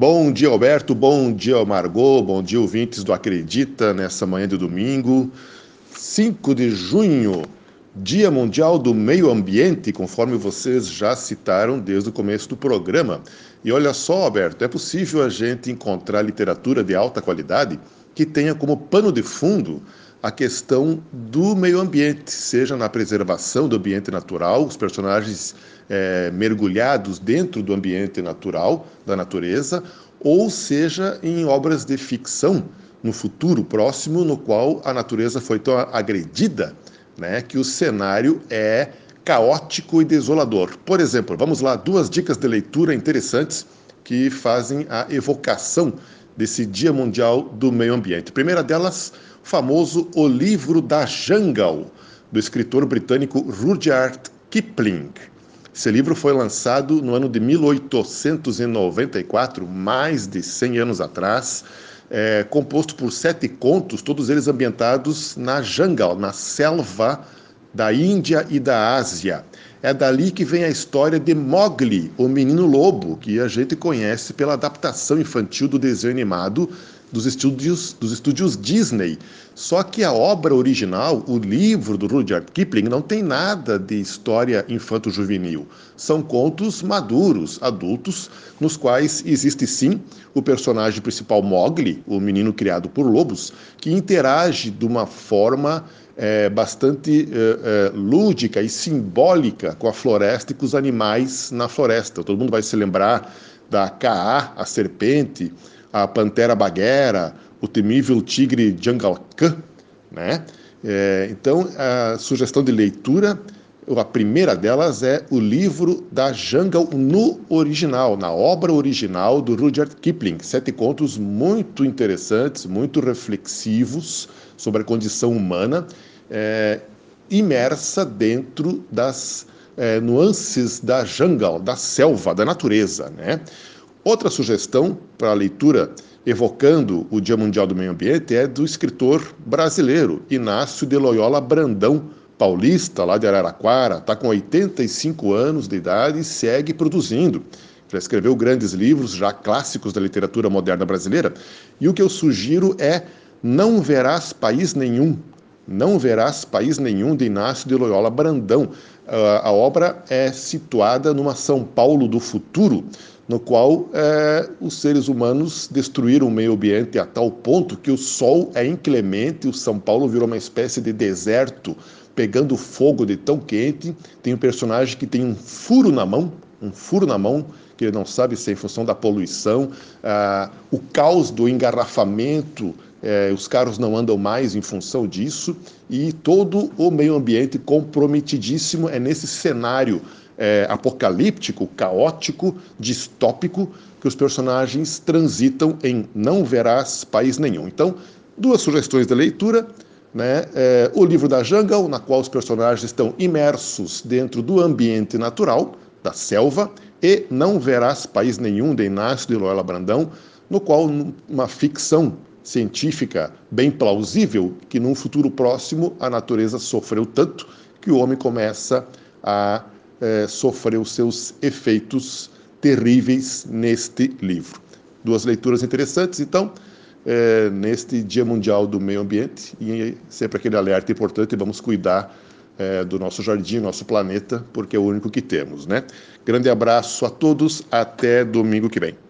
Bom dia, Alberto. Bom dia, Margot. Bom dia, ouvintes do Acredita, nessa manhã de domingo, 5 de junho, Dia Mundial do Meio Ambiente, conforme vocês já citaram desde o começo do programa. E olha só, Alberto, é possível a gente encontrar literatura de alta qualidade que tenha como pano de fundo a questão do meio ambiente, seja na preservação do ambiente natural, os personagens é, mergulhados dentro do ambiente natural, da natureza, ou seja em obras de ficção no futuro próximo, no qual a natureza foi tão agredida né, que o cenário é caótico e desolador. Por exemplo, vamos lá, duas dicas de leitura interessantes que fazem a evocação desse Dia Mundial do Meio Ambiente. Primeira delas, famoso O Livro da Jungle, do escritor britânico Rudyard Kipling. Esse livro foi lançado no ano de 1894, mais de 100 anos atrás, é, composto por sete contos, todos eles ambientados na jungle, na selva da Índia e da Ásia. É dali que vem a história de Mowgli, o menino lobo, que a gente conhece pela adaptação infantil do desenho animado dos estúdios, dos estúdios Disney. Só que a obra original, o livro do Rudyard Kipling, não tem nada de história infanto-juvenil. São contos maduros, adultos, nos quais existe sim o personagem principal Mowgli, o menino criado por lobos, que interage de uma forma é, bastante é, é, lúdica e simbólica com a floresta e com os animais na floresta. Todo mundo vai se lembrar da Kaa, a serpente, a pantera baguera, o temível tigre Jungle Khan, né? É, então, a sugestão de leitura, a primeira delas é o livro da Jungle no original, na obra original do Rudyard Kipling. Sete contos muito interessantes, muito reflexivos sobre a condição humana, é, imersa dentro das é, nuances da jungle, da selva, da natureza, né? Outra sugestão para a leitura evocando o Dia Mundial do Meio Ambiente é do escritor brasileiro Inácio de Loyola Brandão, paulista, lá de Araraquara, está com 85 anos de idade e segue produzindo. Já escreveu grandes livros, já clássicos da literatura moderna brasileira. E o que eu sugiro é Não Verás País Nenhum. Não Verás País Nenhum, de Inácio de Loyola Brandão. Uh, a obra é situada numa São Paulo do futuro, no qual é, os seres humanos destruíram o meio ambiente a tal ponto que o sol é inclemente, o São Paulo virou uma espécie de deserto, pegando fogo de tão quente. Tem um personagem que tem um furo na mão, um furo na mão, que ele não sabe se é em função da poluição, ah, o caos do engarrafamento, eh, os carros não andam mais em função disso, e todo o meio ambiente comprometidíssimo é nesse cenário é, apocalíptico, caótico, distópico, que os personagens transitam em não verás país nenhum. Então, duas sugestões de leitura. Né? É, o livro da Jungle, na qual os personagens estão imersos dentro do ambiente natural, da selva, e Não Verás País Nenhum, de Inácio de Loyola Brandão, no qual uma ficção científica bem plausível que num futuro próximo a natureza sofreu tanto que o homem começa a é, sofreu seus efeitos terríveis neste livro. Duas leituras interessantes, então, é, neste Dia Mundial do Meio Ambiente, e sempre aquele alerta importante: vamos cuidar é, do nosso jardim, nosso planeta, porque é o único que temos, né? Grande abraço a todos, até domingo que vem.